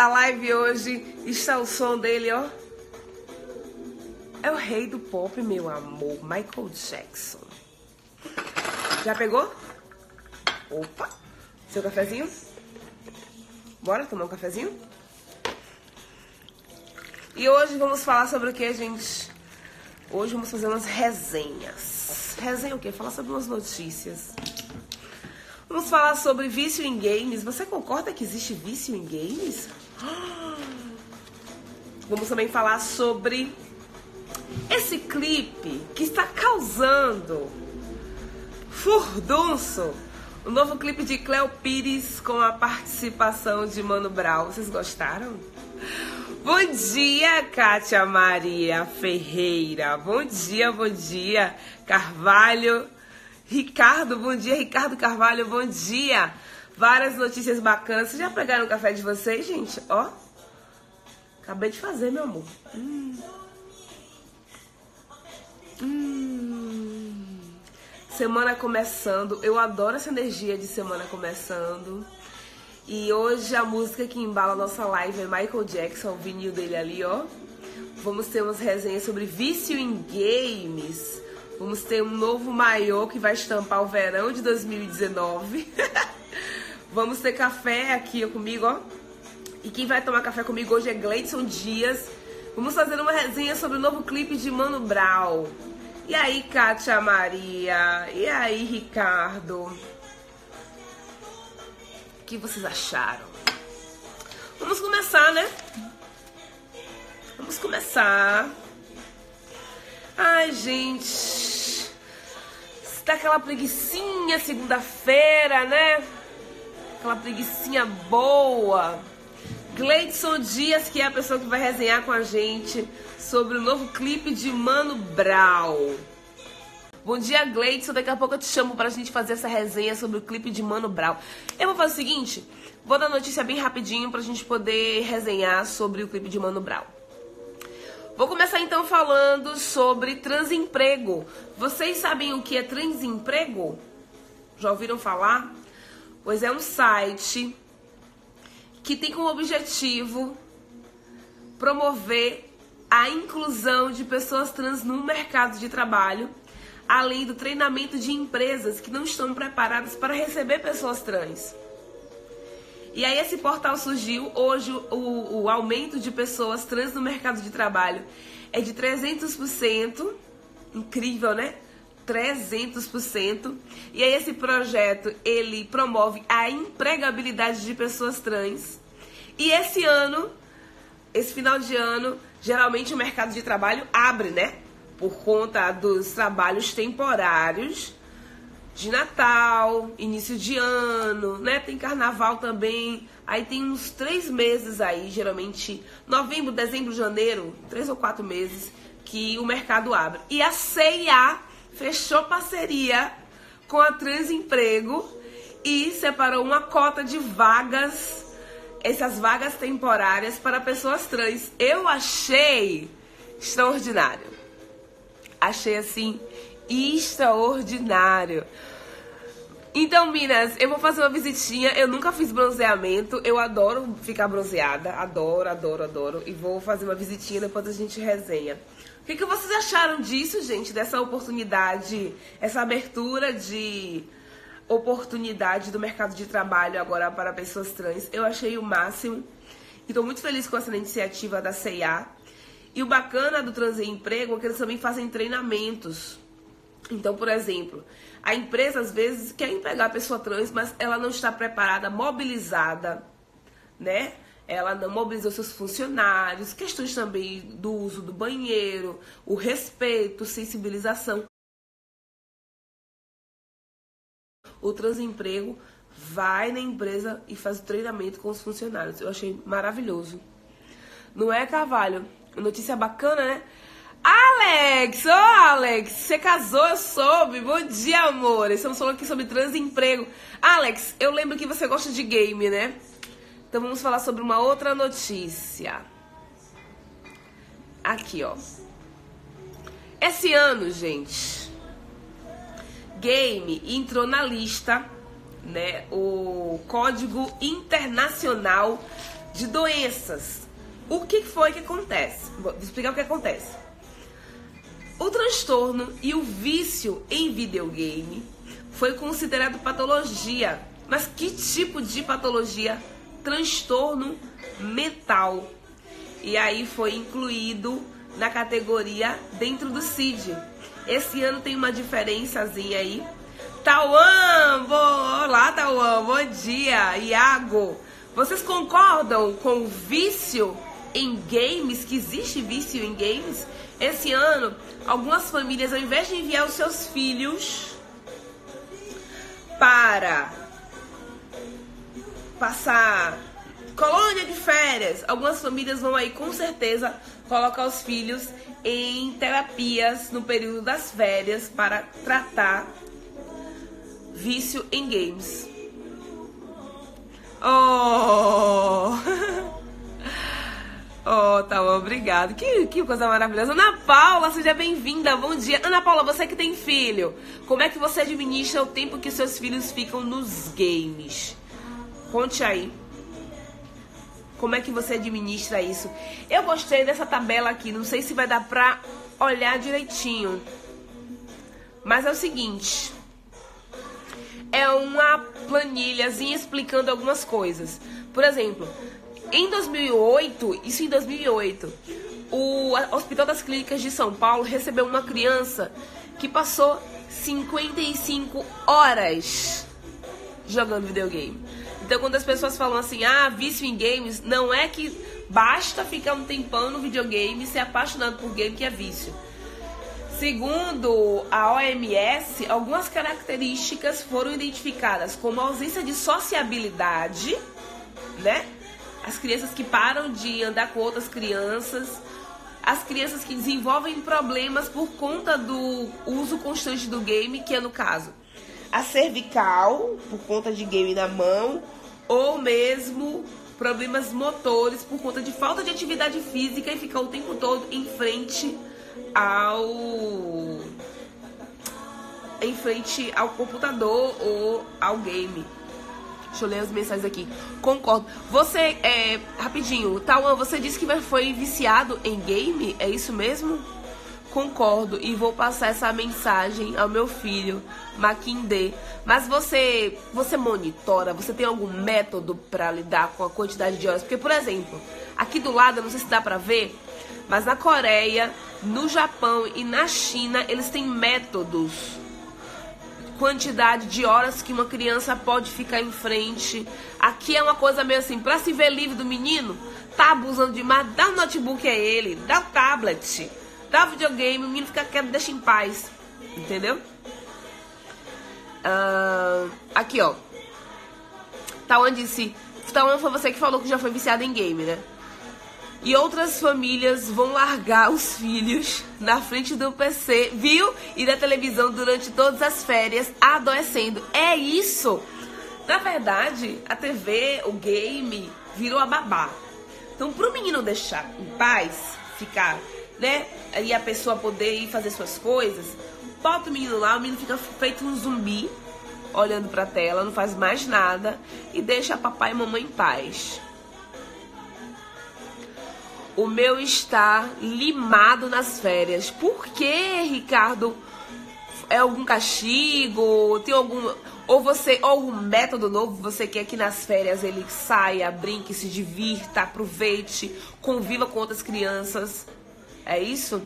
a live hoje está o som dele, ó. É o rei do pop, meu amor, Michael Jackson. Já pegou? Opa! Seu cafezinho? Bora tomar um cafezinho? E hoje vamos falar sobre o que, gente? Hoje vamos fazer umas resenhas. Resenha o quê? Falar sobre umas notícias. Vamos falar sobre vício em games. Você concorda que existe vício em games? Vamos também falar sobre esse clipe que está causando furdunço. O novo clipe de Cleo Pires com a participação de Mano Brown. Vocês gostaram? Bom dia, Kátia Maria Ferreira. Bom dia, bom dia, Carvalho. Ricardo, bom dia, Ricardo Carvalho, bom dia. Várias notícias bacanas. Vocês já pegaram o café de vocês, gente? Ó. Acabei de fazer, meu amor. Hum. Hum. Semana começando. Eu adoro essa energia de semana começando. E hoje a música que embala a nossa live é Michael Jackson, o vinil dele ali, ó. Vamos ter umas resenhas sobre vício em games. Vamos ter um novo maiô que vai estampar o verão de 2019. Vamos ter café aqui comigo, ó. E quem vai tomar café comigo hoje é Gleidson Dias. Vamos fazer uma resenha sobre o novo clipe de Mano Brown. E aí, Kátia Maria? E aí, Ricardo? O que vocês acharam? Vamos começar, né? Vamos começar. Ai, gente. Está aquela preguiçinha segunda-feira, né? Aquela preguiçinha boa. Gleidson Dias, que é a pessoa que vai resenhar com a gente sobre o novo clipe de Mano Brown. Bom dia, Gleidson. Daqui a pouco eu te chamo pra gente fazer essa resenha sobre o clipe de Mano Brown. Eu vou fazer o seguinte: vou dar notícia bem rapidinho pra gente poder resenhar sobre o clipe de Mano Brown. Vou começar então falando sobre transemprego. Vocês sabem o que é transemprego? Já ouviram falar? Pois é um site que tem como objetivo promover a inclusão de pessoas trans no mercado de trabalho, além do treinamento de empresas que não estão preparadas para receber pessoas trans. E aí esse portal surgiu, hoje o, o aumento de pessoas trans no mercado de trabalho é de 300%, incrível, né? 300%. E aí esse projeto, ele promove a empregabilidade de pessoas trans. E esse ano, esse final de ano, geralmente o mercado de trabalho abre, né? Por conta dos trabalhos temporários de Natal, início de ano, né? Tem carnaval também. Aí tem uns três meses aí, geralmente novembro, dezembro, janeiro, três ou quatro meses que o mercado abre. E a CIA fechou parceria com a Transemprego e separou uma cota de vagas, essas vagas temporárias para pessoas trans. Eu achei extraordinário. Achei assim extraordinário. Então, Minas, eu vou fazer uma visitinha. Eu nunca fiz bronzeamento. Eu adoro ficar bronzeada. Adoro, adoro, adoro. E vou fazer uma visitinha depois a gente resenha. Que, que vocês acharam disso, gente? Dessa oportunidade, essa abertura de oportunidade do mercado de trabalho agora para pessoas trans. Eu achei o máximo. E tô muito feliz com essa iniciativa da CIA. E o bacana do Trans Emprego é que eles também fazem treinamentos. Então, por exemplo, a empresa às vezes quer empregar a pessoa trans, mas ela não está preparada, mobilizada, né? Ela não mobilizou seus funcionários, questões também do uso do banheiro, o respeito, sensibilização. O transemprego vai na empresa e faz o treinamento com os funcionários. Eu achei maravilhoso. Não é, Carvalho? Notícia bacana, né? Alex! Ô, oh, Alex! Você casou, eu soube. Bom dia, amor. Estamos falando aqui sobre transemprego. Alex, eu lembro que você gosta de game, né? Então vamos falar sobre uma outra notícia. Aqui, ó. Esse ano, gente, game entrou na lista, né? O Código Internacional de doenças. O que foi que acontece? Vou explicar o que acontece. O transtorno e o vício em videogame foi considerado patologia. Mas que tipo de patologia? Transtorno mental. E aí foi incluído na categoria dentro do CID. Esse ano tem uma diferençazinha aí. Tauan, olá Tauan, bom dia. Iago, vocês concordam com o vício em games, que existe vício em games? Esse ano, algumas famílias, ao invés de enviar os seus filhos para passar colônia de férias, algumas famílias vão aí com certeza colocar os filhos em terapias no período das férias para tratar vício em games. Oh! Oh, tá bom, obrigado. Que, que coisa maravilhosa. Ana Paula, seja bem-vinda. Bom dia. Ana Paula, você que tem filho, como é que você administra o tempo que seus filhos ficam nos games? Conte aí. Como é que você administra isso? Eu gostei dessa tabela aqui, não sei se vai dar pra olhar direitinho. Mas é o seguinte. É uma planilhazinha explicando algumas coisas. Por exemplo, em 2008, isso em 2008, o Hospital das Clínicas de São Paulo recebeu uma criança que passou 55 horas jogando videogame. Então, quando as pessoas falam assim, ah, vício em games, não é que basta ficar um tempão no videogame e ser apaixonado por game que é vício. Segundo a OMS, algumas características foram identificadas como ausência de sociabilidade, né? as crianças que param de andar com outras crianças, as crianças que desenvolvem problemas por conta do uso constante do game, que é no caso a cervical, por conta de game na mão, ou mesmo problemas motores por conta de falta de atividade física e ficar o tempo todo em frente ao em frente ao computador ou ao game. Deixa eu ler as mensagens aqui. Concordo. Você, é, rapidinho, Tauan, você disse que foi viciado em game? É isso mesmo? Concordo e vou passar essa mensagem ao meu filho, Maquindê. Mas você, você monitora? Você tem algum método para lidar com a quantidade de horas? Porque, por exemplo, aqui do lado, não sei se dá para ver, mas na Coreia, no Japão e na China, eles têm métodos quantidade de horas que uma criança pode ficar em frente. Aqui é uma coisa meio assim, para se ver livre do menino, tá abusando demais, dá o notebook a ele, dá o tablet, dá videogame, o menino fica quieto, deixa em paz. Entendeu? Uh, aqui, ó. Tawan disse. Tawan foi você que falou que já foi viciado em game, né? E outras famílias vão largar os filhos na frente do PC, viu? E da televisão durante todas as férias, adoecendo. É isso! Na verdade, a TV, o game, virou a babá. Então, pro menino deixar em paz, ficar, né? E a pessoa poder ir fazer suas coisas, bota o menino lá, o menino fica feito um zumbi, olhando pra tela, não faz mais nada e deixa papai e mamãe em paz. O meu está limado nas férias. Por que, Ricardo? É algum castigo? Tem algum ou você ou algum método novo você quer que nas férias ele saia, brinque, se divirta, aproveite, conviva com outras crianças? É isso?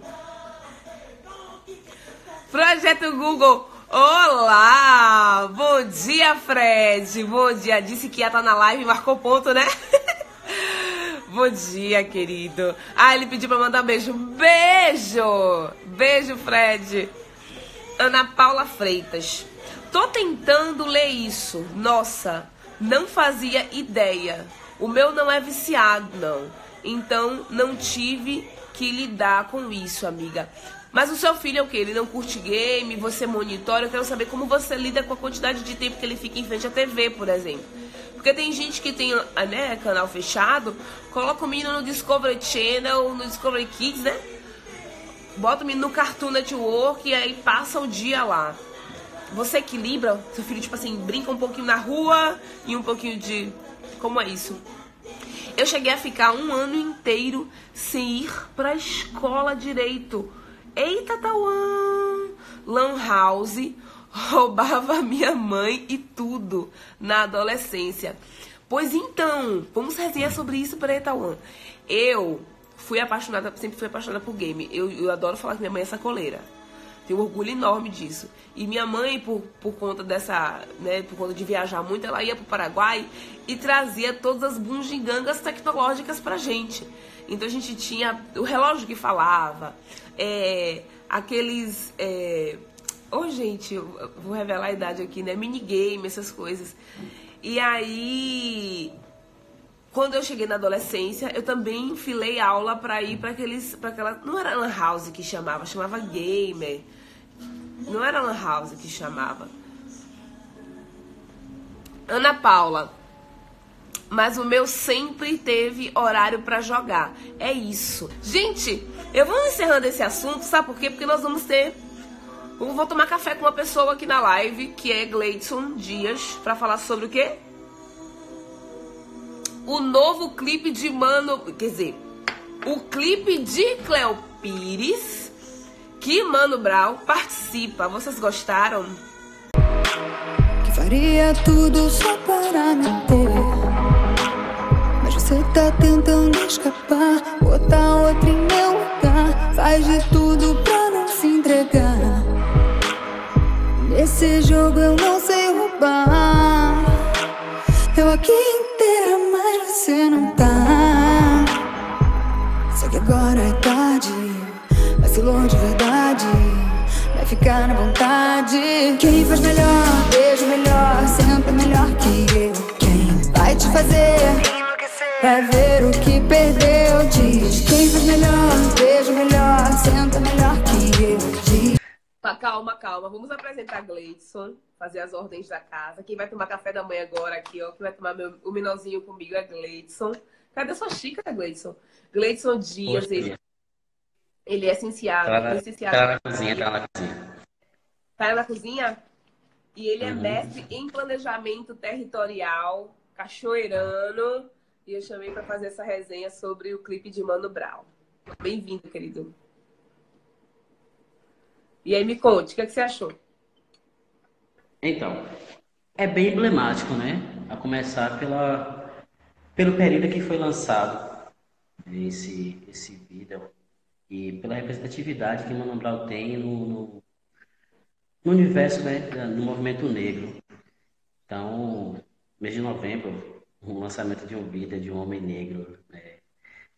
Projeto Google. Olá! Bom dia, Fred. Bom dia. Disse que ia estar na live, marcou ponto, né? Bom dia, querido. Ah, ele pediu pra mandar beijo. Beijo! Beijo, Fred. Ana Paula Freitas. Tô tentando ler isso. Nossa, não fazia ideia. O meu não é viciado, não. Então, não tive que lidar com isso, amiga. Mas o seu filho é o que? Ele não curte game, você monitora. Eu quero saber como você lida com a quantidade de tempo que ele fica em frente à TV, por exemplo. Porque tem gente que tem né, canal fechado, coloca o menino no Discovery Channel, no Discovery Kids, né? Bota o menino no Cartoon Network e aí passa o dia lá. Você equilibra, seu filho, tipo assim, brinca um pouquinho na rua e um pouquinho de. Como é isso? Eu cheguei a ficar um ano inteiro sem ir pra escola direito. Eita, Tauan! Lan House roubava minha mãe e tudo na adolescência. Pois então, vamos resenhar sobre isso para Tauan. Eu fui apaixonada, sempre fui apaixonada por game. Eu, eu adoro falar que minha mãe é sacoleira. Tenho orgulho enorme disso. E minha mãe, por, por conta dessa, né, por conta de viajar muito, ela ia pro Paraguai e trazia todas as bungigangas tecnológicas pra gente. Então a gente tinha o relógio que falava, é, aqueles. É... Oh, gente, vou revelar a idade aqui, né? Minigame, essas coisas. E aí, quando eu cheguei na adolescência, eu também enfilei aula para ir para aqueles, para aquela, não era lan house que chamava, chamava gamer. Não era lan house que chamava. Ana Paula. Mas o meu sempre teve horário para jogar. É isso. Gente, eu vou encerrando esse assunto, sabe por quê? Porque nós vamos ter eu vou tomar café com uma pessoa aqui na live, que é Gleidson Dias, para falar sobre o quê? O novo clipe de Mano, quer dizer, o clipe de Cleo Pires que Mano Brown participa. Vocês gostaram? Que faria tudo só para me ter. Mas você tá tentando escapar, botar outro em meu lugar. Faz de tudo pra não se entregar. Nesse jogo eu não sei roubar. Eu aqui inteira, mas você não tá. Só que agora é tarde. Vacilou de verdade. Vai ficar na vontade. Quem faz melhor, beijo melhor. Senta melhor que eu. Quem vai te fazer? Vai ver o que perdeu. Diz quem faz melhor, beijo melhor. Senta melhor que eu. Diz. Tá, calma, calma. Vamos apresentar Gleidson, fazer as ordens da casa. Quem vai tomar café da manhã agora aqui, ó, quem vai tomar meu, o minozinho comigo é Gleidson. Cadê sua xícara, Gleidson? Gleidson Dias, ele, ele é licenciado. Tá na, licenciado. tá na cozinha, tá na cozinha. Tá na cozinha? E ele é Uhum. mestre em planejamento territorial, cachoeirano. E eu chamei para fazer essa resenha sobre o clipe de Mano Brown. Bem-vindo, querido. E aí, me conte, o que, é que você achou? Então, é bem emblemático, né? A começar pela, pelo período que foi lançado esse, esse vídeo e pela representatividade que Mano Brown tem no, no, no universo, né? No movimento negro. Então, mês de novembro, o lançamento de um vídeo de um homem negro, né?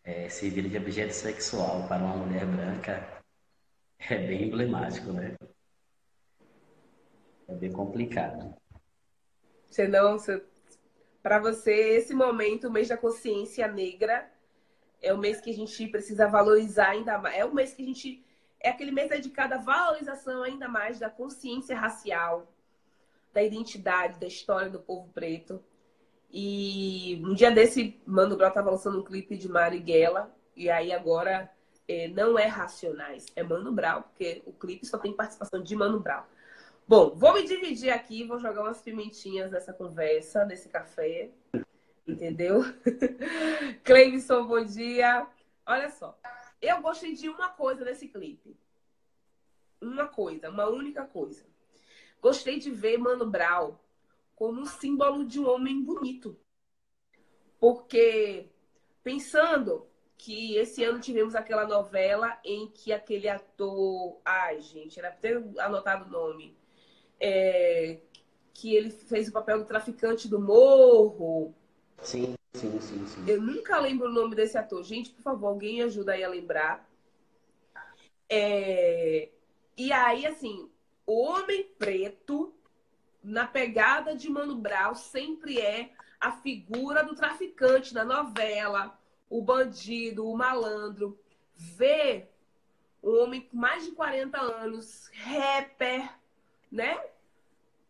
É, de objeto sexual para uma mulher branca é bem emblemático, né? É bem complicado. Você não, você... para você, esse momento, o mês da consciência negra, é o mês que a gente precisa valorizar ainda mais. É o mês que a gente. É aquele mês dedicado à valorização ainda mais da consciência racial, da identidade, da história do povo preto. E um dia desse, Mano Brown tava lançando um clipe de Marighella, e aí agora é, não é Racionais, é Mano Brown, porque o clipe só tem participação de Mano Brown. Bom, vou me dividir aqui, vou jogar umas pimentinhas nessa conversa, nesse café. Entendeu? Cleibson, bom dia. Olha só, eu gostei de uma coisa nesse clipe. Uma coisa, uma única coisa. Gostei de ver Mano Brown como um símbolo de um homem bonito. Porque, pensando que esse ano tivemos aquela novela em que aquele ator. Ai, gente, era ter anotado o nome. É, que ele fez o papel do traficante do morro. Sim, sim, sim, sim. Eu nunca lembro o nome desse ator. Gente, por favor, alguém ajuda aí a lembrar. É... E aí, assim, o homem preto, na pegada de Mano Brown, sempre é a figura do traficante na novela, o bandido, o malandro. Ver um homem com mais de 40 anos, rapper, né?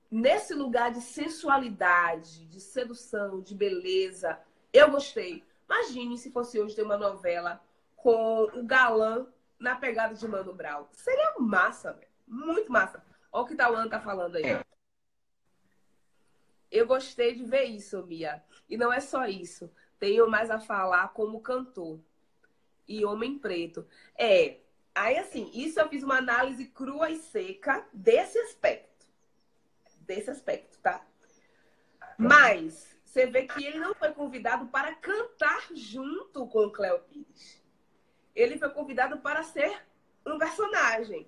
Nesse lugar de sensualidade, de sedução, de beleza. Eu gostei. Imagine se fosse hoje ter uma novela com o galã na pegada de Mano Brown. Seria massa, velho. Muito massa. Olha o que Tauan tá falando aí. É. Eu gostei de ver isso, Mia. E não é só isso. tenho mais a falar como cantor e homem preto. É, aí assim, isso eu fiz uma análise crua e seca desse aspecto. Desse aspecto, tá? Mas você vê que ele não foi convidado para cantar junto com o Cléo Pires. Ele foi convidado para ser um personagem.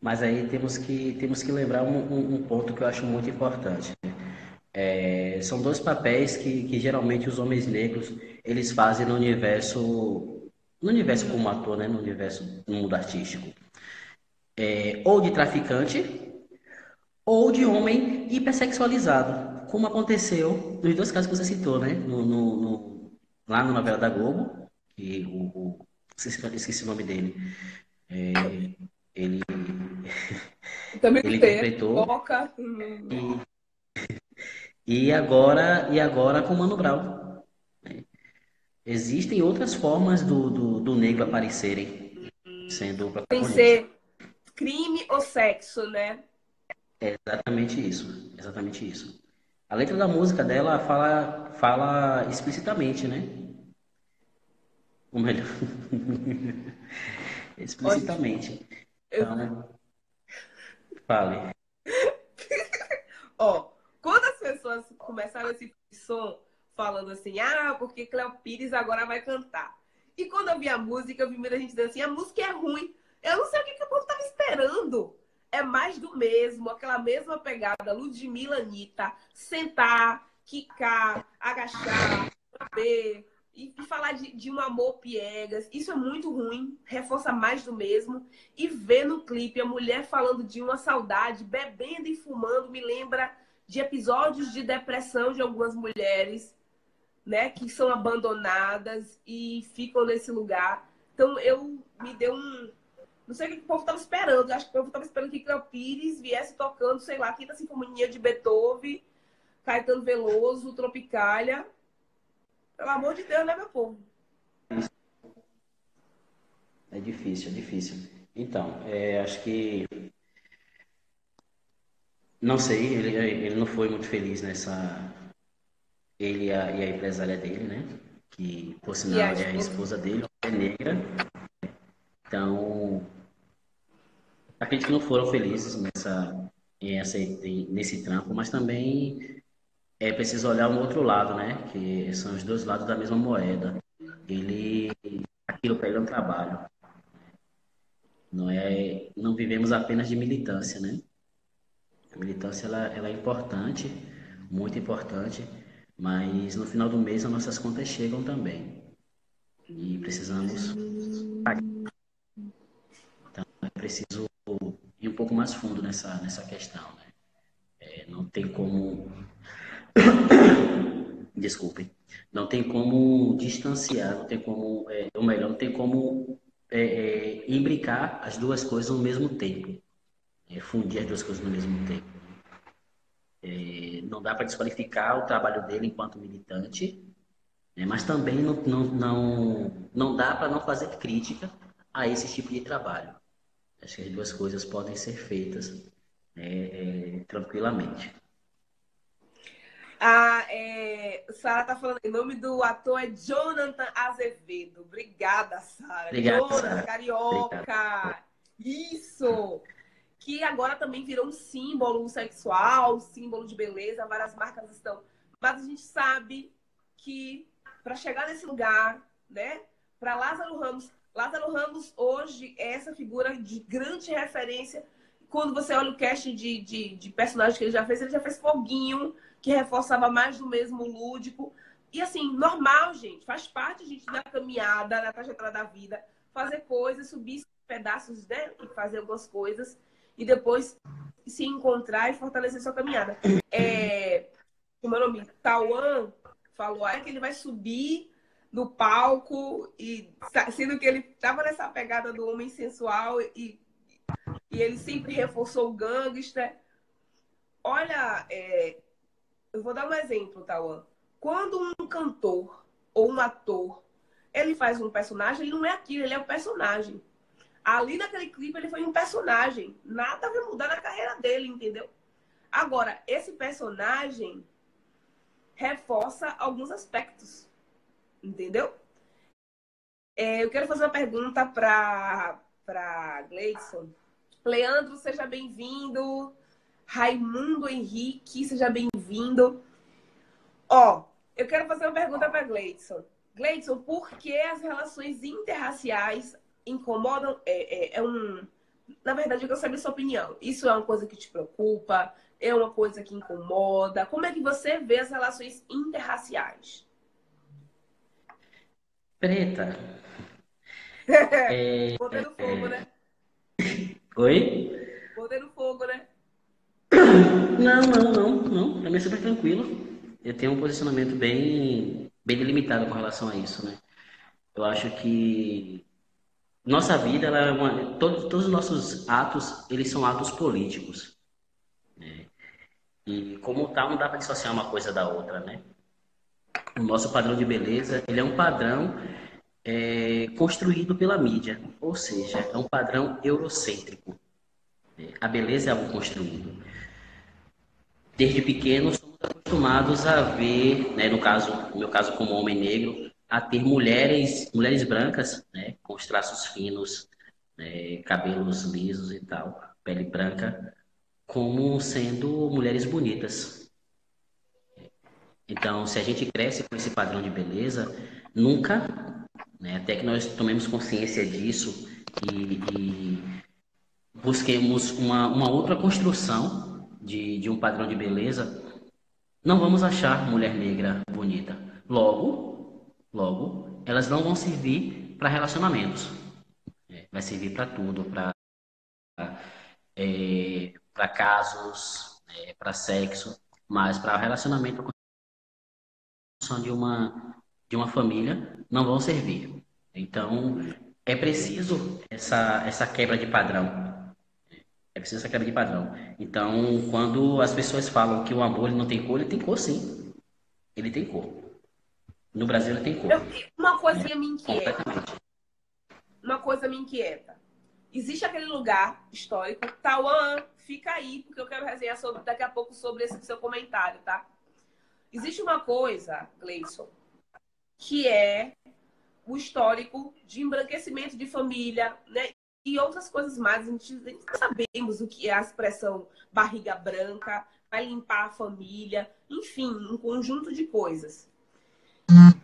Mas aí temos que, temos que lembrar um, um, um ponto que eu acho muito importante. É, são dois papéis que, que geralmente os homens negros eles fazem no universo, no universo como ator, né? no universo no mundo artístico. É, ou de traficante, ou de homem hipersexualizado, como aconteceu nos dois casos que você citou, né? No, no, no lá na novela da Globo, que o, o esqueci, esqueci o nome dele. É, ele Também ele interpretou Boca. e, e agora e agora com Mano Brown. Existem outras formas do, do, do negro aparecerem sendo Sem ser crime ou sexo, né? É exatamente isso, exatamente isso. A letra da música dela fala fala explicitamente, né? Ou melhor, explicitamente. Então, fale. Ó, quando as pessoas começaram esse som falando assim, ah, porque Cléo Pires agora vai cantar. E quando eu vi a música, eu vi muita gente dizendo assim, a música é ruim. Eu não sei o que, que o povo tava esperando. É mais do mesmo, aquela mesma pegada, Ludmilla Anitta, sentar, quicar, agachar, beber, e, e falar de, de, um amor piegas, isso é muito ruim, reforça mais do mesmo. E ver no clipe a mulher falando de uma saudade, bebendo e fumando, me lembra de episódios de depressão de algumas mulheres, né, que são abandonadas e ficam nesse lugar. Então eu me deu um. Não sei o que o povo estava esperando. Acho que o povo estava esperando que Cléo Pires viesse tocando, sei lá, Quinta Sinfonia de Beethoven, Caetano Veloso, Tropicália pelo amor de Deus, né, meu povo? É difícil, é difícil. Então, é, acho que. Não sei, ele, ele não foi muito feliz nessa. Ele e a, e a empresária dele, né? Que, por sinal, a é a esposa dele, é negra. Então, acredito que não foram felizes nessa, nessa, nesse trampo, mas também é preciso olhar um outro lado, né? Que são os dois lados da mesma moeda. Ele, aquilo para ele é um trabalho. Não é, não vivemos apenas de militância, né? A militância ela, ela é importante, muito importante, mas no final do mês as nossas contas chegam também e precisamos pagar. Então é preciso ir um pouco mais fundo nessa nessa questão, né? É, não tem como Desculpem. Não tem como distanciar, não tem como, é, ou melhor, não tem como é, é, imbricar as duas coisas ao mesmo tempo. É, fundir as duas coisas no mesmo tempo. É, não dá para desqualificar o trabalho dele enquanto militante, né, mas também não, não, não, não dá para não fazer crítica a esse tipo de trabalho. Acho que as duas coisas podem ser feitas é, é, tranquilamente. A é, Sara tá falando em nome do ator é Jonathan Azevedo. Obrigada, Sara. Jonathan, Sarah. carioca. Obrigado. Isso. Que agora também virou um símbolo sexual, símbolo de beleza. Várias marcas estão. Mas a gente sabe que para chegar nesse lugar, né? Para Lázaro Ramos, Lázaro Ramos hoje é essa figura de grande referência. Quando você olha o cast de, de, de personagens que ele já fez, ele já fez Foguinho, que reforçava mais do mesmo lúdico. E assim, normal, gente, faz parte, gente, da caminhada, na trajetória da vida, fazer coisas, subir pedaços, né? E fazer algumas coisas. E depois se encontrar e fortalecer sua caminhada. É, o meu nome, Tauan, falou aí que ele vai subir no palco, e sendo que ele estava nessa pegada do homem sensual e, e ele sempre reforçou o gangster. Olha, é, eu vou dar um exemplo, Tauan. Quando um cantor ou um ator ele faz um personagem, ele não é aquilo, ele é o um personagem. Ali naquele clipe ele foi um personagem. Nada vai mudar na carreira dele, entendeu? Agora, esse personagem reforça alguns aspectos. Entendeu? É, eu quero fazer uma pergunta para Gleidson. Leandro, seja bem-vindo. Raimundo Henrique, seja bem-vindo. Ó, eu quero fazer uma pergunta para Gleidson. Gleidson, por que as relações interraciais incomodam? É, é, é, um. Na verdade, eu quero saber a sua opinião. Isso é uma coisa que te preocupa? É uma coisa que incomoda? Como é que você vê as relações interraciais? Preta. é, Botando fogo, né? Oi? Botando fogo, né? Não, não, não, não. Pra mim é super tranquilo. Eu tenho um posicionamento bem, bem delimitado com relação a isso, né? Eu acho que nossa vida, ela é uma, todos, todos os nossos atos, eles são atos políticos. Né? E como tal, não dá para dissociar uma coisa da outra, né? O nosso padrão de beleza, ele é um padrão é, construído pela mídia, ou seja, é um padrão eurocêntrico. A beleza é algo construído. Desde pequeno somos acostumados a ver, né, no caso, no meu caso como homem negro, a ter mulheres, mulheres brancas, né, com os traços finos, né, cabelos lisos e tal, pele branca, como sendo mulheres bonitas. Então, se a gente cresce com esse padrão de beleza, nunca, né, até que nós tomemos consciência disso e, e busquemos uma, uma outra construção de, de um padrão de beleza, não vamos achar mulher negra bonita. Logo, Logo, elas não vão servir para relacionamentos. É, vai servir para tudo, para é, para casos, é, para sexo, mas para relacionamento de uma de uma família não vão servir. Então é preciso essa essa quebra de padrão. É preciso essa quebra de padrão. Então, quando as pessoas falam que o amor não tem cor, ele tem cor sim. Ele tem cor. No Brasil ele tem cor. uma coisinha me inquieta. Uma coisa me inquieta. Existe aquele lugar histórico, Tauan, fica aí, porque eu quero resenhar sobre, daqui a pouco sobre esse seu comentário, tá? Existe uma coisa, Gleison, que é o histórico de embranquecimento de família, né? E outras coisas mais. A gente, a gente sabemos o que é a expressão barriga branca, vai limpar a família, enfim, um conjunto de coisas.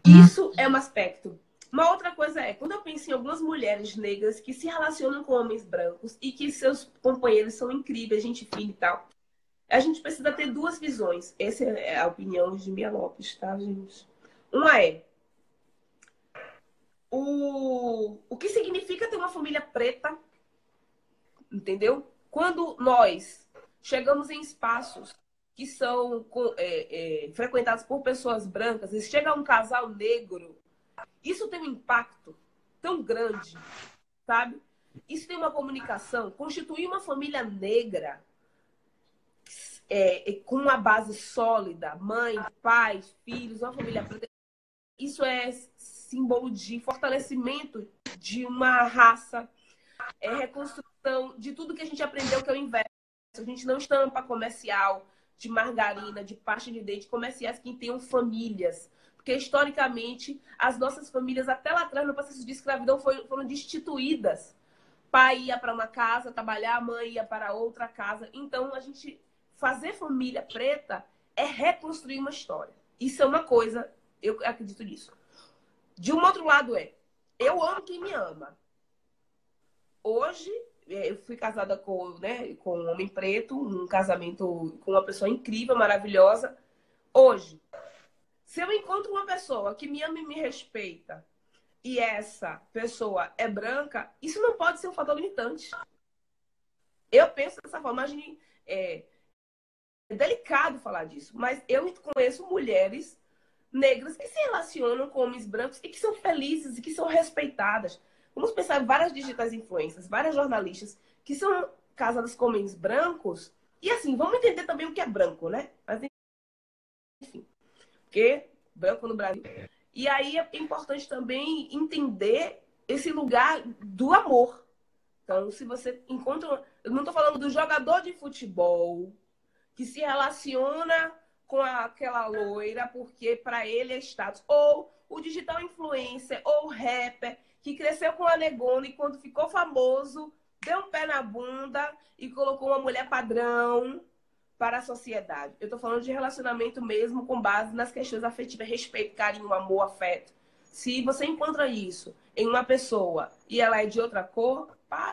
Isso é um aspecto. Uma outra coisa é, quando eu penso em algumas mulheres negras que se relacionam com homens brancos e que seus companheiros são incríveis, gente fina e tal, a gente precisa ter duas visões. Essa é a opinião de Mia Lopes, tá, gente? Uma é o, o que significa ter uma família preta, entendeu? Quando nós chegamos em espaços que são é, é, frequentados por pessoas brancas, e chega um casal negro, isso tem um impacto tão grande, sabe? Isso tem uma comunicação. Constituir uma família negra é, é, com uma base sólida, mãe, pai, filhos, uma família isso é símbolo de fortalecimento de uma raça, é reconstrução de tudo que a gente aprendeu que é o inverso. A gente não estampa comercial, de margarina, de pasta de dente, comerciais que tenham famílias. Porque, historicamente, as nossas famílias, até lá atrás, no processo de escravidão, foram destituídas. Pai ia para uma casa trabalhar, a mãe ia para outra casa. Então, a gente fazer família preta é reconstruir uma história. Isso é uma coisa, eu acredito nisso. De um outro lado é, eu amo quem me ama. Hoje, é, eu fui casada com, né, com um homem preto, um casamento com uma pessoa incrível, maravilhosa. Hoje, se eu encontro uma pessoa que me ama e me respeita, e essa pessoa é branca, isso não pode ser um fator limitante. Eu penso dessa forma, gente, é, é delicado falar disso, mas eu conheço mulheres negras que se relacionam com homens brancos e que são felizes e que são respeitadas. Vamos pensar em várias digitais influências, várias jornalistas que são casadas com homens brancos. E assim, vamos entender também o que é branco, né? Mas, enfim, porque branco no Brasil. E aí é importante também entender esse lugar do amor. Então, se você encontra. Eu não estou falando do jogador de futebol que se relaciona com aquela loira porque para ele é status. Ou o digital influencer ou rapper que cresceu com a negona e quando ficou famoso deu um pé na bunda e colocou uma mulher padrão para a sociedade. Eu estou falando de relacionamento mesmo com base nas questões afetivas, respeito, carinho, amor, afeto. Se você encontra isso em uma pessoa e ela é de outra cor, para.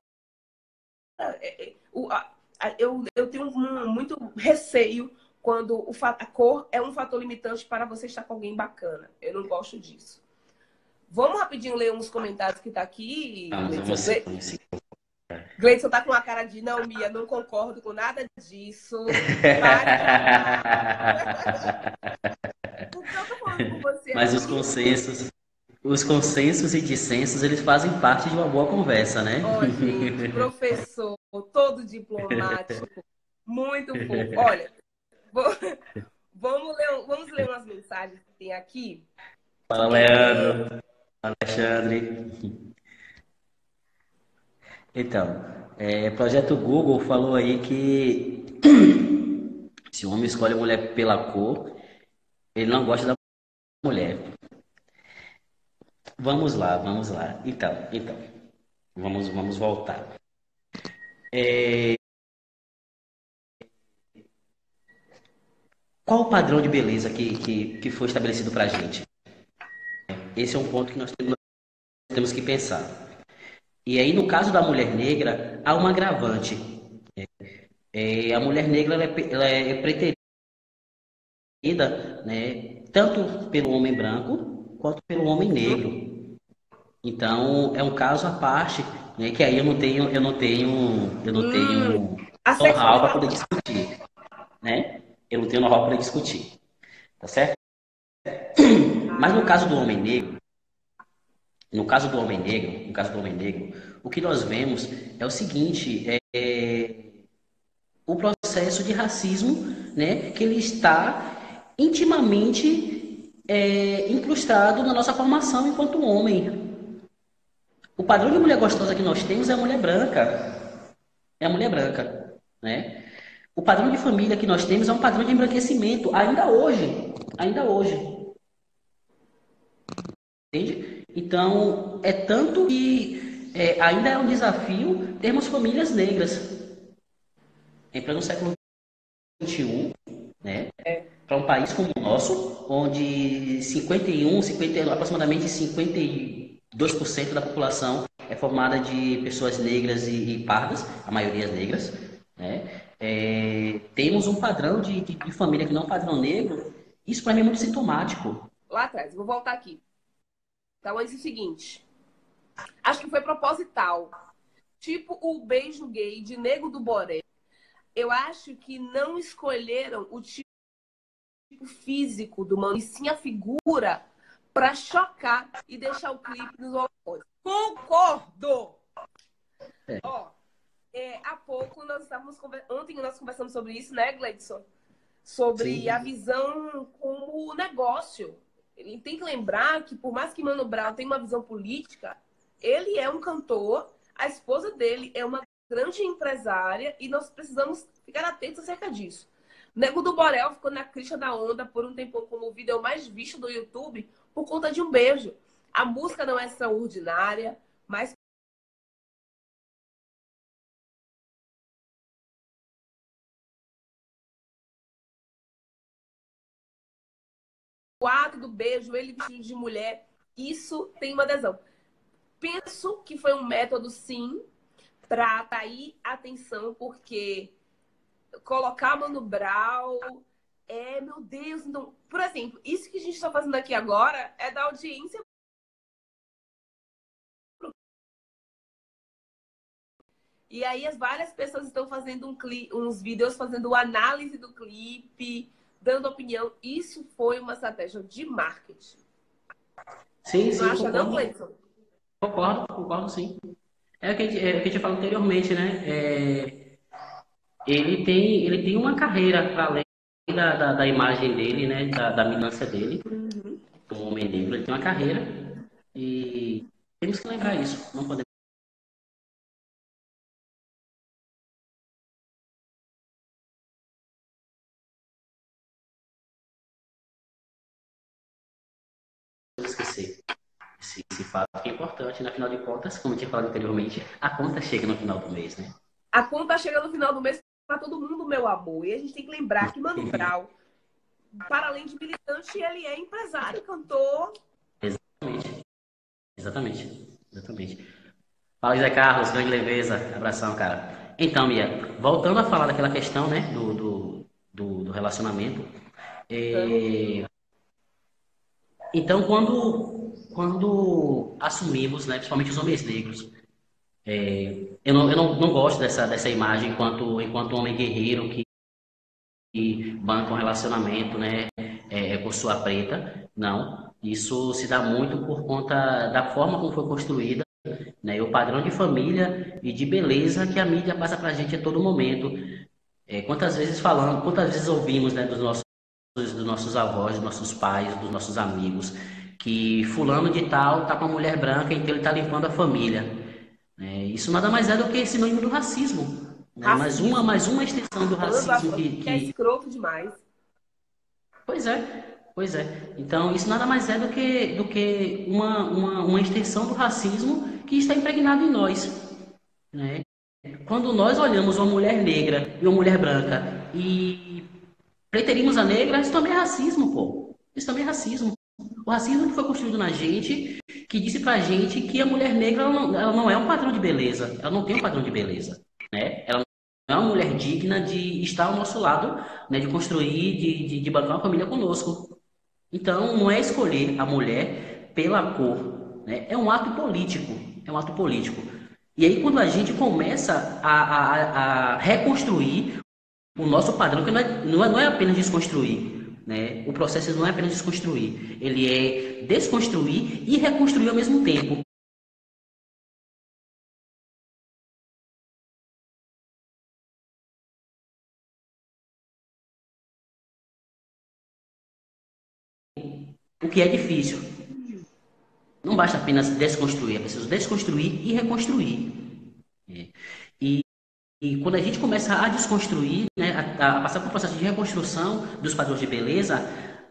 É, é, eu, eu tenho muito receio quando a cor é um fator limitante para você estar com alguém bacana. Eu não gosto disso. Vamos rapidinho ler uns comentários que tá aqui. Gleison tá com uma cara de não, Mia, não concordo com nada disso. Mas os consensos, os consensos e dissensos, eles fazem parte de uma boa conversa, né? Oh, gente, professor, todo diplomático, muito fofo. Olha, vamos, ler, vamos ler umas mensagens que tem aqui. Fala, Leandro. Alexandre. Então, é, projeto Google falou aí que se o homem escolhe a mulher pela cor, ele não gosta da mulher. Vamos lá, vamos lá. Então, então, vamos, vamos voltar. É... Qual o padrão de beleza que, que, que foi estabelecido para a gente? Esse é um ponto que nós temos que pensar. E aí, no caso da mulher negra, há um agravante. É, a mulher negra ela é, ela é preterida, né, tanto pelo homem branco quanto pelo homem negro. Então, é um caso à parte, né, que aí eu não tenho, eu não tenho, eu não tenho hum, know-how para poder discutir, né? Eu não tenho know-how para discutir, tá certo? Mas no caso do homem negro, no caso do homem negro, no caso do homem negro, o que nós vemos é o seguinte, é, é o processo de racismo, né, que ele está intimamente é, incrustado na nossa formação enquanto homem. O padrão de mulher gostosa que nós temos é a mulher branca. É a mulher branca, né? O padrão de família que nós temos é um padrão de embranquecimento, ainda hoje. Ainda hoje. Entende? Então, é tanto que é, ainda é um desafio termos famílias negras. Em pleno século XXI, né? É. Para um país como o nosso, onde 51, 50, aproximadamente 52% da população é formada de pessoas negras e, e pardas, a maioria negras, né? É, temos um padrão de, de, de família que não é um padrão negro. Isso para mim é muito sintomático. Lá atrás, vou voltar aqui. Então, é o seguinte. Acho que foi proposital. Tipo o beijo gay de Nego do Boré. Eu acho que não escolheram o tipo físico do mano, e sim a figura para chocar e deixar o clipe nos horrores. Concordo! É. Ó, é, há pouco nós estávamos ontem nós conversamos sobre isso, né, Gleidson? Sobre sim. a visão como negócio ele tem que lembrar que, por mais que Mano Brown tenha uma visão política, ele é um cantor, a esposa dele é uma grande empresária e nós precisamos ficar atentos acerca disso. Nego do Borel ficou na crista da onda por um tempo como o vídeo mais visto do YouTube por conta de um beijo. A música não é extraordinária, mas ato do beijo, ele vestido de mulher, isso tem uma adesão. Penso que foi um método, sim, para atrair atenção, porque colocar Mano Brown é, meu Deus, então, por exemplo, isso que a gente está fazendo aqui agora é da audiência. E aí as várias pessoas estão fazendo um clipe, uns vídeos fazendo análise do clipe, dando opinião. Isso foi uma estratégia de marketing. Sim, sim. Não acha não, Cleiton? Concordo, concordo sim. É o que a gente, é o que a gente falou anteriormente, né? É, ele, tem, ele tem uma carreira para além da, da, da, imagem dele, né? Da, da milância dele, uhum. como homem negro. Ele tem uma carreira e temos que lembrar isso. Não podemos fato que é importante, na final de contas, como eu tinha falado anteriormente, a conta chega no final do mês, né? A conta chega no final do mês para todo mundo, meu amor. E a gente tem que lembrar que Mano Brown, para além de militante, ele é empresário, cantor. Exatamente. Exatamente. Exatamente. Fala, Zé Carlos, grande leveza. Abração, cara. Então, Mia, voltando a falar daquela questão, né, do, do, do, do relacionamento. É... Então, quando, quando assumimos, né, principalmente os homens negros, é, eu, não, eu não, não gosto dessa, dessa imagem enquanto, enquanto homem guerreiro que, que banca um relacionamento né, é, por sua preta. Não. Isso se dá muito por conta da forma como foi construída né, o padrão de família e de beleza que a mídia passa para a gente a todo momento. É, quantas vezes falamos, quantas vezes ouvimos né, dos, nossos, dos nossos avós, dos nossos pais, dos nossos amigos, que fulano de tal está com a mulher branca, então ele está limpando a família. É, isso nada mais é do que sinônimo do racismo. Né? Mais, uma, mais uma extensão do racismo que, que... É escroto demais. Pois é. Pois é. Então, isso nada mais é do que, do que uma, uma, uma extensão do racismo que está impregnado em nós. Né? Quando nós olhamos uma mulher negra e uma mulher branca e preterimos a negra, isso também é racismo, pô. Isso também é racismo. O racismo que foi construído na gente, que disse pra gente que a mulher negra ela não, ela não é um padrão de beleza. Ela não tem um padrão de beleza. Né? Ela não é uma mulher digna de estar ao nosso lado, né? de construir, de, de, de bancar uma família conosco. Então, não é escolher a mulher pela cor. Né? É um ato político. É um ato político. E aí, quando a gente começa a, a, a reconstruir o nosso padrão, que não é, não é, não é apenas desconstruir, né? O processo não é apenas desconstruir, ele é desconstruir e reconstruir ao mesmo tempo. O que é difícil. Não basta apenas desconstruir, é preciso desconstruir e reconstruir. É. E, quando a gente começa a desconstruir, né, a, a, passar por um processo de reconstrução dos padrões de beleza,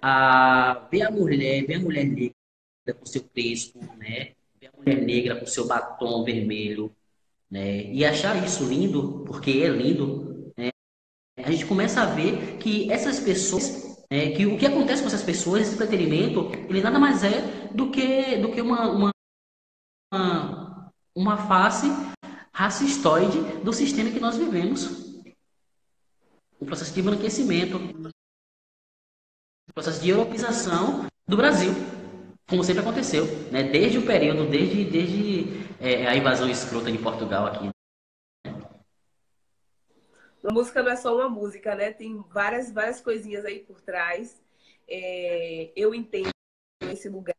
a ver a mulher, ver a mulher negra com seu crespo, né, ver a mulher negra com seu batom vermelho, né, e achar isso lindo, porque é lindo, né, a gente começa a ver que essas pessoas é, que o que acontece com essas pessoas, esse preterimento, ele nada mais é do que, do que uma, uma, uma face racistoide do sistema que nós vivemos. O processo de embranquecimento, o processo de europeização do Brasil, como sempre aconteceu, né? desde o período, desde, desde é, a invasão escrota de Portugal aqui. A música não é só uma música, né? Tem várias, várias coisinhas aí por trás. É, eu entendo esse lugar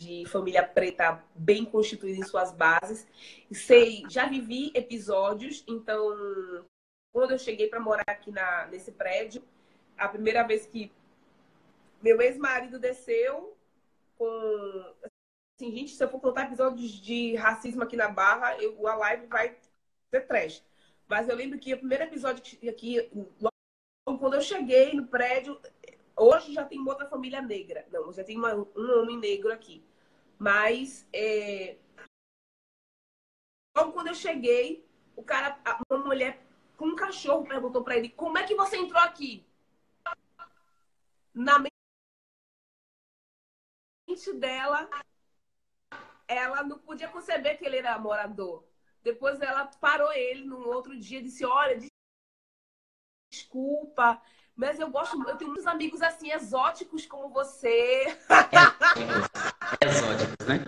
de família preta bem constituída em suas bases. Sei, já vivi episódios, então quando eu cheguei para morar aqui na, nesse prédio, a primeira vez que meu ex-marido desceu com assim, gente, se eu for contar episódios de racismo aqui na Barra, eu, a live vai ser trash. Mas eu lembro que o primeiro episódio aqui, logo quando eu cheguei no prédio, hoje já tem outra família negra. Não, já tem uma, um homem negro aqui. Mas é... logo quando eu cheguei, o cara, uma mulher com um cachorro perguntou para ele: como é que você entrou aqui? Na mente dela, ela não podia conceber que ele era morador. Depois ela parou ele num outro dia e disse: Olha, desculpa, mas eu gosto, eu tenho muitos amigos assim, exóticos como você. É, exóticos, né?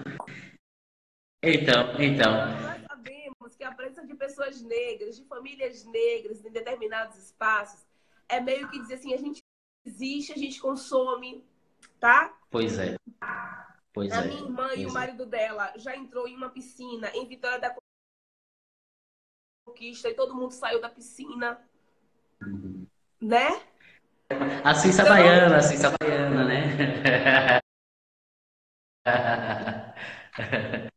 Então, então. Nós sabemos que a presença de pessoas negras, de famílias negras em determinados espaços, é meio que dizer assim: a gente existe, a gente consome, tá? Pois é. Pois a é. minha irmã pois e o é. marido dela já entrou em uma piscina em Vitória da conquista e todo mundo saiu da piscina. Uhum. Né? Assim então, baiana, assim baiana, né?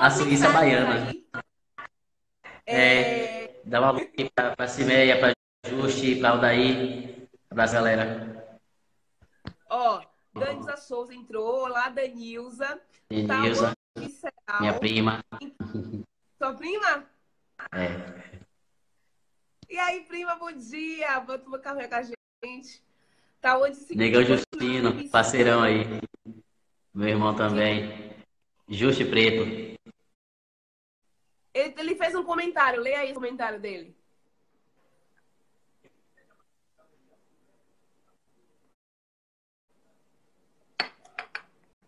Assim baiana. É... é... Dá uma luz pra, pra Cimeia, pra Justi, pra Aldair, pra galera. Ó, Danilza Souza entrou. Olá, Danilza. Danilza, minha prima. Sua prima? É. E aí, prima, bom dia. Vou tomar café com a gente. Tá onde se Negão Justino, parceirão aí. Meu irmão também. Justo Preto. Ele, ele fez um comentário. Leia aí o comentário dele.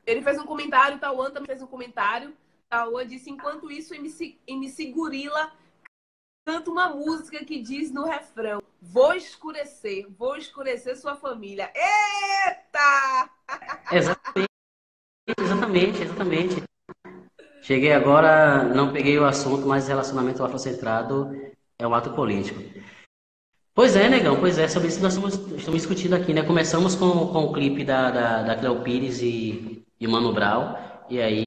Ele fez um comentário, Tauan também fez um comentário. Tauan disse: enquanto isso, MC, MC Gorila canta uma música que diz no refrão: Vou escurecer, vou escurecer sua família. Eita! Exatamente, exatamente, exatamente. Cheguei agora, não peguei o assunto, mas relacionamento afrocentrado é um ato político. Pois é, negão, pois é, sobre isso nós estamos, estamos discutindo aqui, né? Começamos com, com o clipe da, da, da Cleo Pires e, e Mano Brown, e aí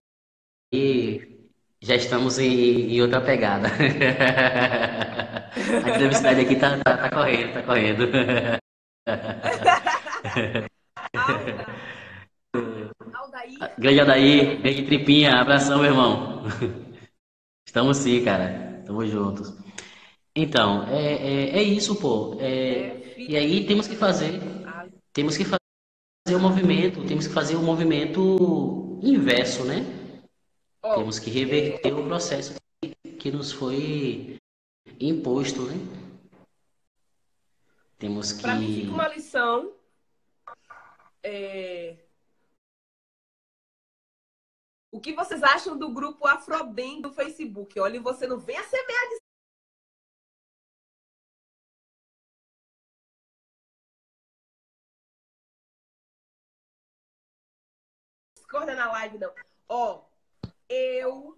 e já estamos em, em outra pegada. A diversidade aqui tá, tá, tá correndo, tá correndo. Grande Aldair, grande Tripinha, abração, meu irmão. Estamos sim, cara. Estamos juntos. Então, é, é, é isso, pô. É, e aí temos que fazer, temos que fazer o movimento, temos que fazer o movimento inverso, né? Temos que reverter o processo que, que nos foi imposto, né? Temos que. Para mim fica uma lição. É... O que vocês acham do grupo Afrobem do Facebook? Olha, você não vem a semear de discorda na live, não. Ó, eu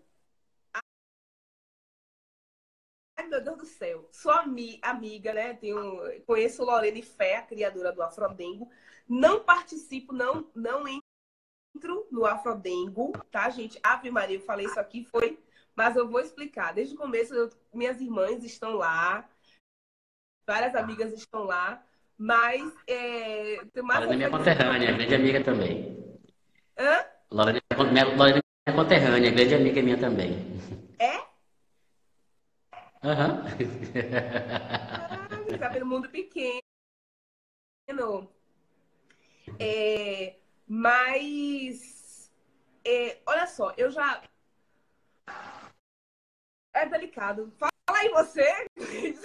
Ai, meu Deus do céu. Sou ami amiga, né? Tenho, conheço Lorena Fé, a criadora do Afrodengo. Não participo, não, não entro no Afrodengo, tá, gente? Ave Maria, eu falei isso aqui, foi. Mas eu vou explicar. Desde o começo, eu, minhas irmãs estão lá, várias amigas estão lá, mas é. Lorena é minha conterrânea, grande amiga também. Hã? Lorena, minha, Lorena é minha conterrânea, grande amiga minha também. É? Aham. Uhum. Sabe, no mundo pequeno. É, mas, é, olha só, eu já. É delicado. Fala aí você.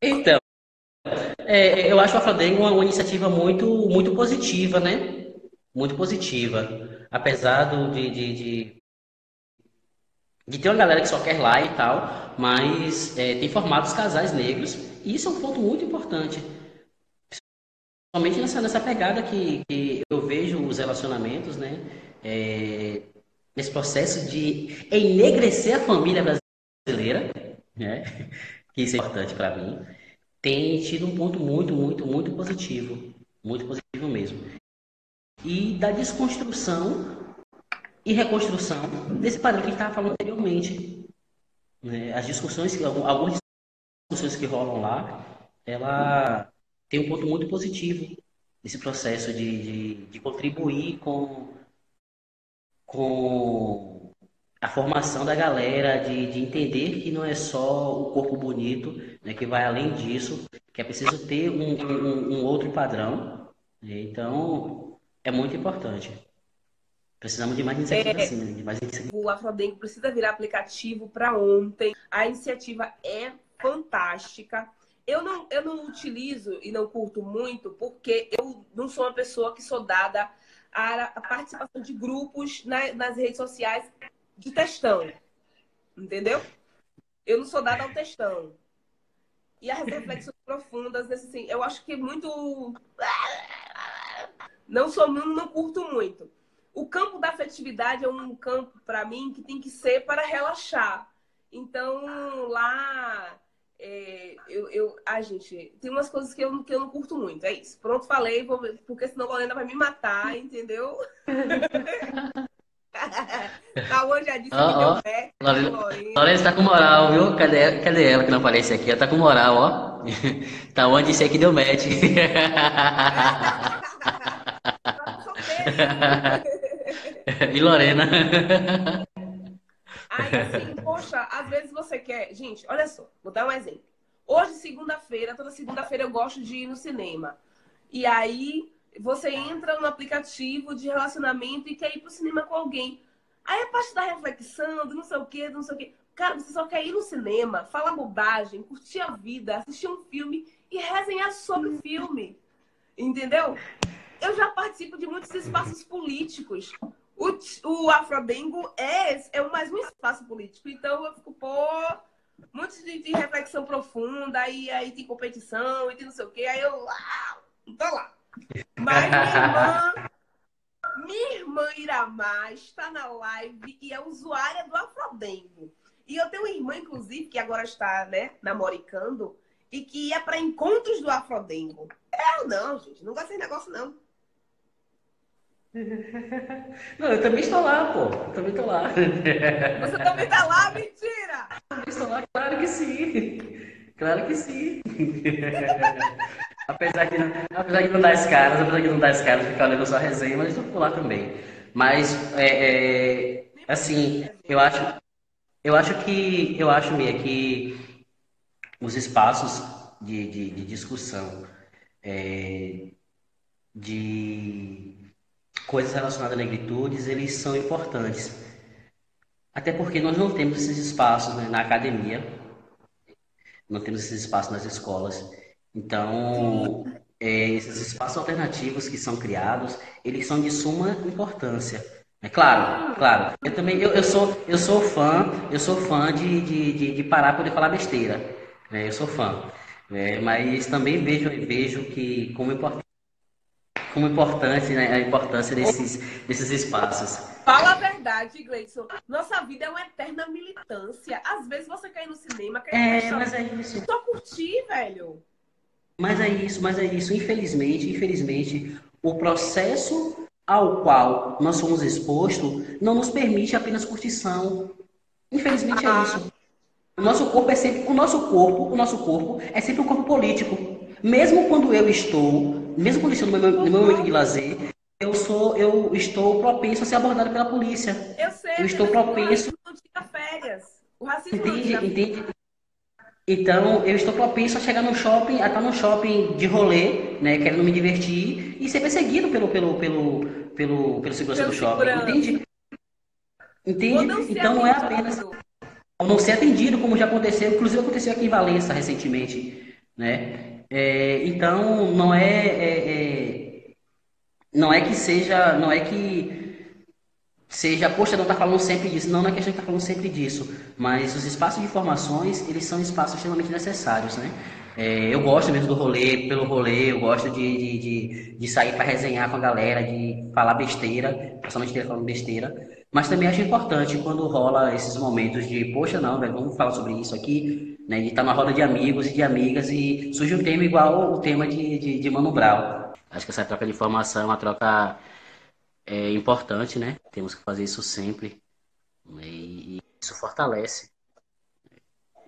então, é, eu acho a Flamengo uma, uma iniciativa muito, muito positiva, né? Muito positiva apesar do, de, de, de, de, ter uma galera que só quer lá e tal, mas é, tem formado os casais negros, isso é um ponto muito importante. Principalmente nessa, nessa pegada que, que eu vejo os relacionamentos, né? É, nesse processo de enegrecer a família brasileira, né? que isso é importante para mim, tem tido um ponto muito, muito, muito positivo. Muito positivo mesmo e da desconstrução e reconstrução desse padrão que a gente estava falando anteriormente. Né? As discussões, algumas discussões que rolam lá, ela tem um ponto muito positivo nesse processo de, de, de contribuir com, com a formação da galera, de, de entender que não é só o corpo bonito, né, que vai além disso, que é preciso ter um, um, um outro padrão. Né? Então, é muito importante. Precisamos de mais iniciativas é, assim, de mais iniciativas. O Afrodengo precisa virar aplicativo para ontem. A iniciativa é fantástica. Eu não, eu não utilizo e não curto muito porque eu não sou uma pessoa que sou dada à participação de grupos na, nas redes sociais de textão. Entendeu? Eu não sou dada ao textão. E as reflexões profundas, assim, eu acho que muito não sou não, não curto muito. O campo da afetividade é um campo para mim que tem que ser para relaxar. Então lá é, eu, eu, a gente, tem umas coisas que eu, que eu não curto muito, é isso. Pronto, falei, vou, porque senão a Lorena vai me matar, entendeu? Cauã já disse oh, que deu pé. Lorena, Lorena está com moral, viu? Cadê, cadê ela que não aparece aqui? Ela tá com moral, ó. Tá onde isso aqui deu match. e Lorena. Aí assim, poxa, às vezes você quer. Gente, olha só, vou dar um exemplo. Hoje, segunda-feira, toda segunda-feira eu gosto de ir no cinema. E aí você entra no aplicativo de relacionamento e quer ir pro cinema com alguém. Aí a parte da reflexão, do não sei o quê, do não sei o quê. Cara, você só quer ir no cinema, falar bobagem, curtir a vida, assistir um filme e resenhar sobre o filme. Entendeu? Eu já participo de muitos espaços políticos. O, o Afrodengo é, é mais um espaço político. Então eu fico, pô, muitos de, de, reflexão profunda, e aí tem competição, e tem não sei o quê. Aí eu, ah, tô lá. Mas minha irmã, minha irmã Iramar está na live e é usuária do Afrodengo. E eu tenho uma irmã, inclusive, que agora está, né, namoricando, e que ia para encontros do Afrodengo. Eu não, gente, não gostei desse negócio, não. Não, eu também estou lá, pô. Eu também estou lá. Você também está lá? Mentira! Eu também estou lá, claro que sim. Claro que sim. apesar, de, apesar de não dar as caras, apesar de não dar as caras, ficar olhando só a resenha, mas estou por lá também. Mas, é, é, assim, eu acho, eu acho que, eu acho, Mia, que os espaços de, de, de discussão, é, de coisas relacionadas a negritudes, eles são importantes. Até porque nós não temos esses espaços né, na academia, não temos esses espaços nas escolas. Então, é, esses espaços alternativos que são criados, eles são de suma importância. É claro, claro. Eu também, eu, eu sou, eu sou fã, eu sou fã de, de, de, de parar poder falar besteira. Né? Eu sou fã. É, mas também vejo, vejo que como importante como importante, né, a importância desses, desses espaços. Fala a verdade, Gleison. Nossa vida é uma eterna militância. Às vezes você quer ir no cinema, quer ir é, mas é isso. Só curtir, velho. Mas é isso, mas é isso. Infelizmente, infelizmente, o processo ao qual nós somos expostos não nos permite apenas curtição. Infelizmente é ah. é isso. O nosso corpo é sempre, o nosso corpo, o nosso corpo é sempre um corpo político. Mesmo quando eu estou, mesmo quando estou no meu, no meu momento de lazer, eu sou, eu estou propenso a ser abordado pela polícia. Eu sei. Eu estou propenso. O não tira férias. O racismo entende, não entende. Então, eu estou propenso a chegar no shopping, a estar no shopping de rolê, né, querendo me divertir e ser perseguido pelo pelo pelo pelo pelo segurança pelo do shopping, segurança. entende? Entende? Não então não é apenas ou não ser atendido, como já aconteceu, inclusive aconteceu aqui em Valença recentemente, né? É, então, não é, é, é, não é que seja, não é que seja, poxa, não está falando sempre disso. Não, não é que a gente está falando sempre disso. Mas os espaços de informações, eles são espaços extremamente necessários, né? É, eu gosto mesmo do rolê, pelo rolê, eu gosto de, de, de, de sair para resenhar com a galera, de falar besteira, principalmente falando besteira. Mas também acho importante quando rola esses momentos de, poxa, não, velho, vamos falar sobre isso aqui, né? De estar tá numa roda de amigos e de amigas e surge um tema igual o tema de, de, de Mano Brown. Acho que essa troca de informação é uma troca é, importante, né? Temos que fazer isso sempre. Né? E, e isso fortalece.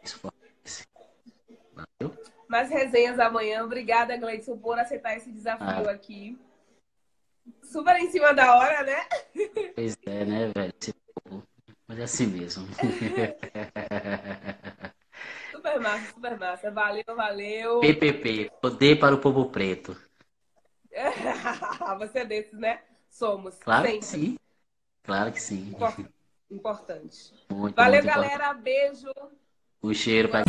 Isso fortalece. Valeu? Mais resenhas amanhã. Obrigada, Gleison, por aceitar esse desafio ah. aqui. Super em cima da hora, né? Pois é, né, velho? Mas é assim mesmo. Super massa, super massa. Valeu, valeu. PPP, poder para o povo preto. Você é desses, né? Somos. Claro sempre. que sim. Claro que sim. Importante. Muito, valeu, muito galera. Importante. Beijo. Um cheiro para